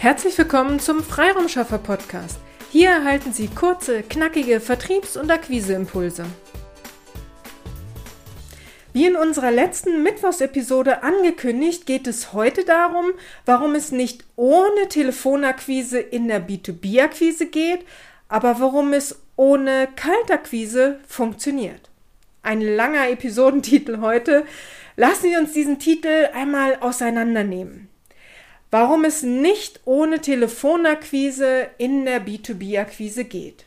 Herzlich willkommen zum Freiraumschaffer Podcast. Hier erhalten Sie kurze, knackige Vertriebs- und Akquiseimpulse. Wie in unserer letzten Mittwochsepisode angekündigt, geht es heute darum, warum es nicht ohne Telefonakquise in der B2B-Akquise geht, aber warum es ohne Kaltakquise funktioniert. Ein langer Episodentitel heute. Lassen Sie uns diesen Titel einmal auseinandernehmen warum es nicht ohne Telefonakquise in der B2B-Akquise geht.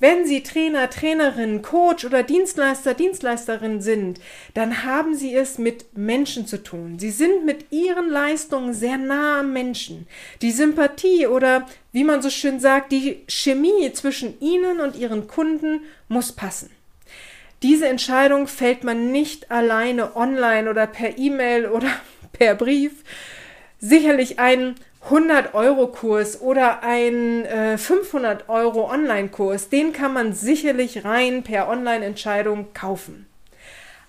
Wenn Sie Trainer, Trainerin, Coach oder Dienstleister, Dienstleisterin sind, dann haben Sie es mit Menschen zu tun. Sie sind mit Ihren Leistungen sehr nah am Menschen. Die Sympathie oder, wie man so schön sagt, die Chemie zwischen Ihnen und Ihren Kunden muss passen. Diese Entscheidung fällt man nicht alleine online oder per E-Mail oder per Brief, sicherlich ein 100-Euro-Kurs oder ein äh, 500-Euro-Online-Kurs, den kann man sicherlich rein per Online-Entscheidung kaufen.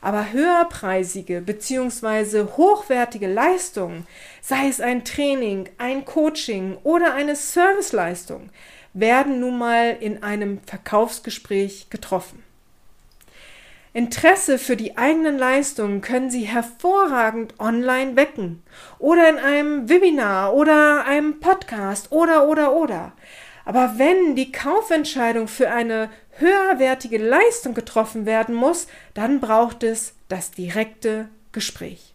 Aber höherpreisige bzw. hochwertige Leistungen, sei es ein Training, ein Coaching oder eine Serviceleistung, werden nun mal in einem Verkaufsgespräch getroffen. Interesse für die eigenen Leistungen können Sie hervorragend online wecken oder in einem Webinar oder einem Podcast oder oder oder. Aber wenn die Kaufentscheidung für eine höherwertige Leistung getroffen werden muss, dann braucht es das direkte Gespräch.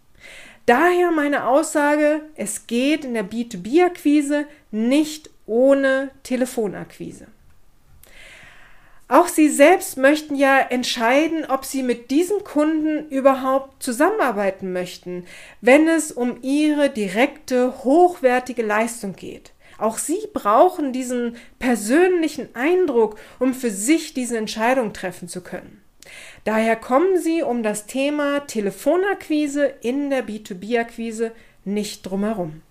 Daher meine Aussage, es geht in der B2B-Akquise nicht ohne Telefonakquise. Auch Sie selbst möchten ja entscheiden, ob Sie mit diesem Kunden überhaupt zusammenarbeiten möchten, wenn es um Ihre direkte, hochwertige Leistung geht. Auch Sie brauchen diesen persönlichen Eindruck, um für sich diese Entscheidung treffen zu können. Daher kommen Sie um das Thema Telefonakquise in der B2B-Akquise nicht drumherum.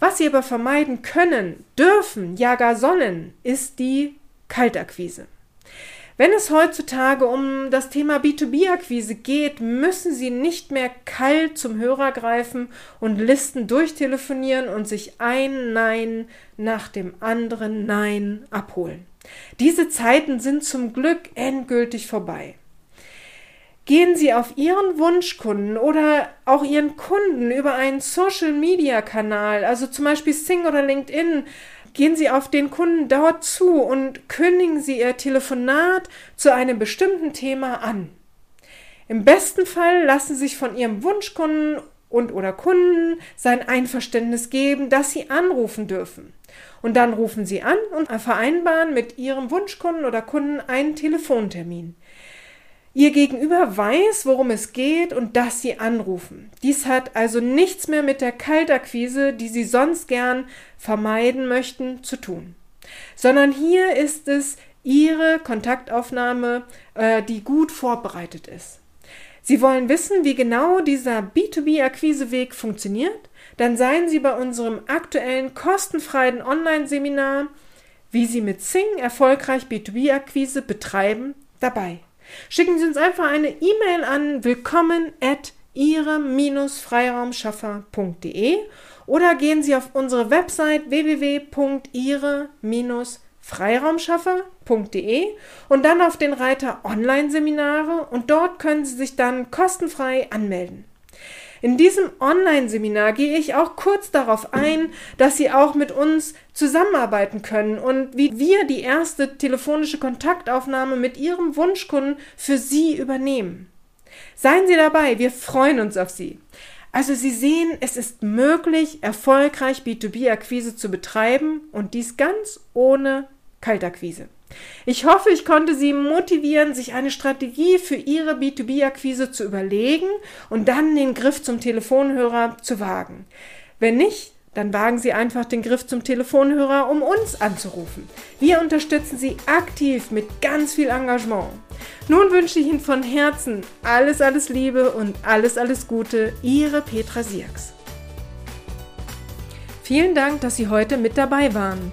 Was Sie aber vermeiden können, dürfen, ja gar sollen, ist die Kaltakquise. Wenn es heutzutage um das Thema B2B-Akquise geht, müssen Sie nicht mehr kalt zum Hörer greifen und Listen durchtelefonieren und sich ein Nein nach dem anderen Nein abholen. Diese Zeiten sind zum Glück endgültig vorbei. Gehen Sie auf Ihren Wunschkunden oder auch Ihren Kunden über einen Social-Media-Kanal, also zum Beispiel Sing oder LinkedIn, Gehen Sie auf den Kunden dort zu und kündigen Sie Ihr Telefonat zu einem bestimmten Thema an. Im besten Fall lassen Sie sich von Ihrem Wunschkunden und oder Kunden sein Einverständnis geben, dass Sie anrufen dürfen. Und dann rufen Sie an und vereinbaren mit Ihrem Wunschkunden oder Kunden einen Telefontermin. Ihr Gegenüber weiß, worum es geht und dass Sie anrufen. Dies hat also nichts mehr mit der Kaltakquise, die Sie sonst gern vermeiden möchten, zu tun. Sondern hier ist es Ihre Kontaktaufnahme, äh, die gut vorbereitet ist. Sie wollen wissen, wie genau dieser B2B-Akquiseweg funktioniert? Dann seien Sie bei unserem aktuellen kostenfreien Online-Seminar, wie Sie mit Sing erfolgreich B2B-Akquise betreiben, dabei. Schicken Sie uns einfach eine E-Mail an willkommen at ihre-freiraumschaffer.de oder gehen Sie auf unsere Website www.ihre-freiraumschaffer.de und dann auf den Reiter Online-Seminare und dort können Sie sich dann kostenfrei anmelden. In diesem Online-Seminar gehe ich auch kurz darauf ein, dass Sie auch mit uns zusammenarbeiten können und wie wir die erste telefonische Kontaktaufnahme mit Ihrem Wunschkunden für Sie übernehmen. Seien Sie dabei, wir freuen uns auf Sie. Also Sie sehen, es ist möglich, erfolgreich B2B-Akquise zu betreiben und dies ganz ohne Kaltakquise. Ich hoffe, ich konnte Sie motivieren, sich eine Strategie für Ihre B2B-Akquise zu überlegen und dann den Griff zum Telefonhörer zu wagen. Wenn nicht, dann wagen Sie einfach den Griff zum Telefonhörer, um uns anzurufen. Wir unterstützen Sie aktiv mit ganz viel Engagement. Nun wünsche ich Ihnen von Herzen alles, alles Liebe und alles, alles Gute. Ihre Petra Sierks. Vielen Dank, dass Sie heute mit dabei waren.